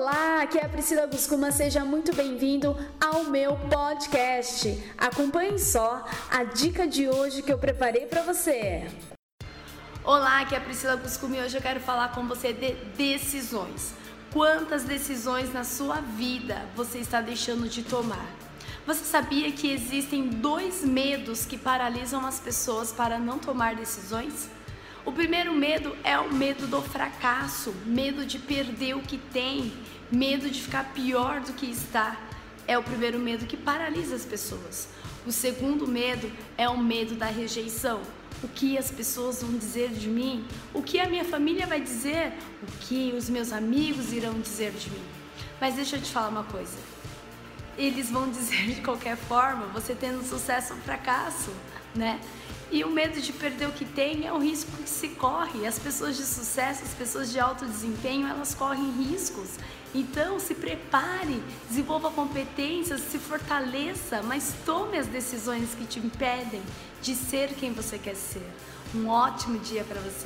Olá, aqui é a Priscila Guscuma, seja muito bem-vindo ao meu podcast. Acompanhe só a dica de hoje que eu preparei para você. Olá, aqui é a Priscila Guscuma e hoje eu quero falar com você de decisões. Quantas decisões na sua vida você está deixando de tomar? Você sabia que existem dois medos que paralisam as pessoas para não tomar decisões? O primeiro medo é o medo do fracasso, medo de perder o que tem, medo de ficar pior do que está. É o primeiro medo que paralisa as pessoas. O segundo medo é o medo da rejeição. O que as pessoas vão dizer de mim? O que a minha família vai dizer? O que os meus amigos irão dizer de mim? Mas deixa eu te falar uma coisa. Eles vão dizer de qualquer forma, você tendo sucesso ou fracasso, né? E o medo de perder o que tem é um risco que se corre. As pessoas de sucesso, as pessoas de alto desempenho, elas correm riscos. Então, se prepare, desenvolva competências, se fortaleça, mas tome as decisões que te impedem de ser quem você quer ser. Um ótimo dia para você.